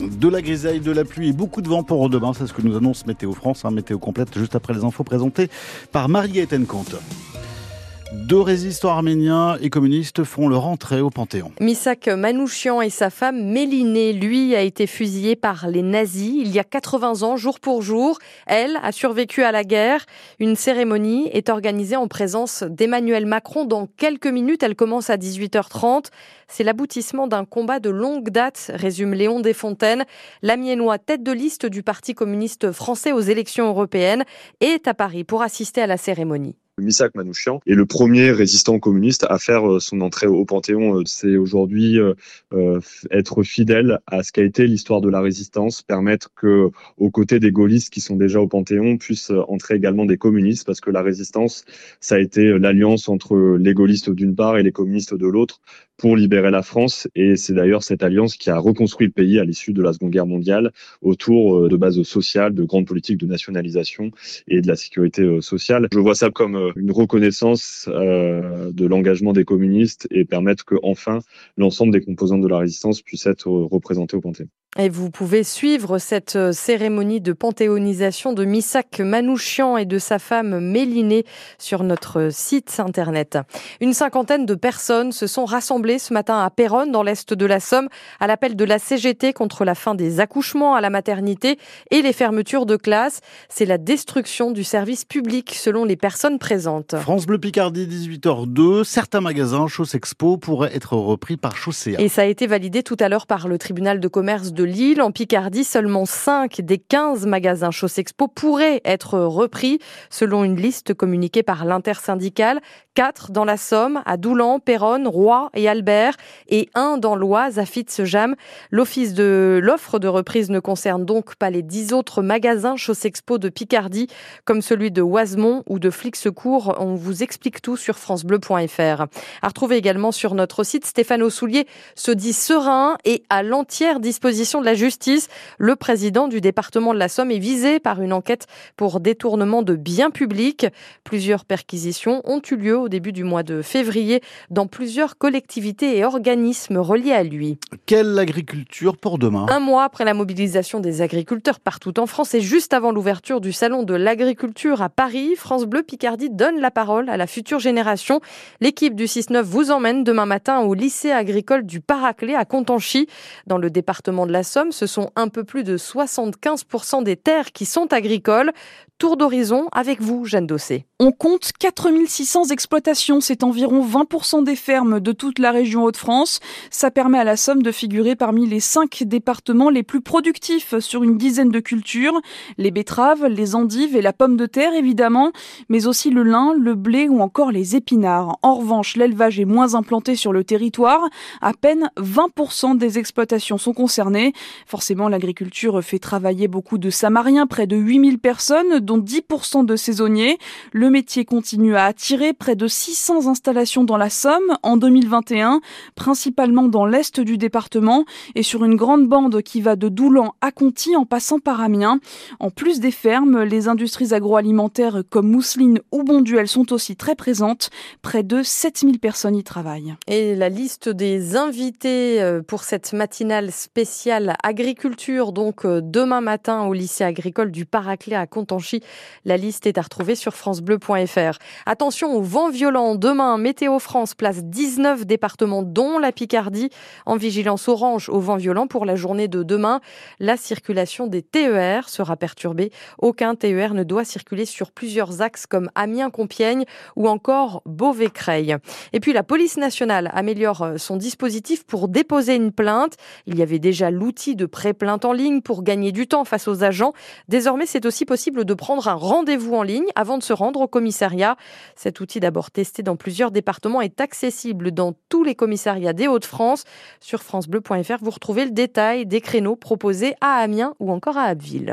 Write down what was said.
De la grisaille, de la pluie et beaucoup de vent pour demain, c'est ce que nous annonce Météo France, hein, météo complète juste après les infos présentées par Marie-Étienne Comte. Deux résistants arméniens et communistes font leur entrée au Panthéon. Misak Manouchian et sa femme Mélinée, lui, a été fusillé par les nazis il y a 80 ans, jour pour jour. Elle a survécu à la guerre. Une cérémonie est organisée en présence d'Emmanuel Macron. Dans quelques minutes, elle commence à 18h30. C'est l'aboutissement d'un combat de longue date, résume Léon Desfontaines. L'Amiénois, tête de liste du Parti communiste français aux élections européennes, est à Paris pour assister à la cérémonie. Misak Manouchian est le premier résistant communiste à faire euh, son entrée au Panthéon. Euh, c'est aujourd'hui euh, être fidèle à ce qu'a été l'histoire de la résistance, permettre que, aux côtés des gaullistes qui sont déjà au Panthéon, puissent entrer également des communistes, parce que la résistance, ça a été l'alliance entre les gaullistes d'une part et les communistes de l'autre pour libérer la France. Et c'est d'ailleurs cette alliance qui a reconstruit le pays à l'issue de la Seconde Guerre mondiale autour de bases sociales, de grandes politiques de nationalisation et de la sécurité sociale. Je vois ça comme une reconnaissance euh, de l'engagement des communistes et permettre que enfin l'ensemble des composantes de la résistance puissent être représentés au Panthéon. Et vous pouvez suivre cette euh, cérémonie de panthéonisation de Misak Manouchian et de sa femme Mélinée sur notre site internet. Une cinquantaine de personnes se sont rassemblées ce matin à Péronne, dans l'est de la Somme, à l'appel de la CGT contre la fin des accouchements à la maternité et les fermetures de classes. C'est la destruction du service public selon les personnes présentes. France Bleu Picardie, 18h02. Certains magasins Chaussexpo pourraient être repris par Chaussea. Et ça a été validé tout à l'heure par le tribunal de commerce de Lille. En Picardie, seulement 5 des 15 magasins Chaussexpo pourraient être repris, selon une liste communiquée par l'intersyndicale. 4 dans la Somme, à Doulan, Péronne, Roy et Albert, et un dans l'Oise, à Fitzjam. L'offre de reprise ne concerne donc pas les 10 autres magasins Chaussexpo de Picardie, comme celui de Oisemont ou de Flixecourt. On vous explique tout sur francebleu.fr. À retrouver également sur notre site, Stéphane Soulier se dit serein et à l'entière disposition de la justice. Le président du département de la Somme est visé par une enquête pour détournement de biens publics. Plusieurs perquisitions ont eu lieu au début du mois de février dans plusieurs collectivités et organismes reliés à lui. Quelle agriculture pour demain? Un mois après la mobilisation des agriculteurs partout en France et juste avant l'ouverture du salon de l'agriculture à Paris, France Bleu Picardie donne la parole à la future génération. L'équipe du 6-9 vous emmène demain matin au lycée agricole du Paraclet à Contanchy, dans le département de la Somme, ce sont un peu plus de 75% des terres qui sont agricoles. Tour d'horizon avec vous, Jeanne Dossé. On compte 4600 c'est environ 20% des fermes de toute la région Hauts-de-France. Ça permet à la Somme de figurer parmi les cinq départements les plus productifs sur une dizaine de cultures. Les betteraves, les endives et la pomme de terre évidemment, mais aussi le lin, le blé ou encore les épinards. En revanche, l'élevage est moins implanté sur le territoire. À peine 20% des exploitations sont concernées. Forcément, l'agriculture fait travailler beaucoup de Samariens, près de 8000 personnes, dont 10% de saisonniers. Le métier continue à attirer près de 600 installations dans la Somme en 2021, principalement dans l'est du département et sur une grande bande qui va de Doulan à Conty en passant par Amiens. En plus des fermes, les industries agroalimentaires comme Mousseline ou Bonduel sont aussi très présentes. Près de 7000 personnes y travaillent. Et la liste des invités euh, pour cette matinale spéciale agriculture, donc euh, demain matin au lycée agricole du Paraclet à Contanchy. La liste est à retrouver sur francebleu.fr. Attention au vent violent. Demain, Météo France place 19 départements, dont la Picardie, en vigilance orange au vent violent pour la journée de demain. La circulation des TER sera perturbée. Aucun TER ne doit circuler sur plusieurs axes comme Amiens-Compiègne ou encore Beauvais-Creil. Et puis la police nationale améliore son dispositif pour déposer une plainte. Il y avait déjà l'outil de pré-plainte en ligne pour gagner du temps face aux agents. Désormais, c'est aussi possible de prendre un rendez-vous en ligne avant de se rendre au commissariat. Cet outil testé dans plusieurs départements est accessible dans tous les commissariats des Hauts-de-France. Sur francebleu.fr, vous retrouvez le détail des créneaux proposés à Amiens ou encore à Abbeville.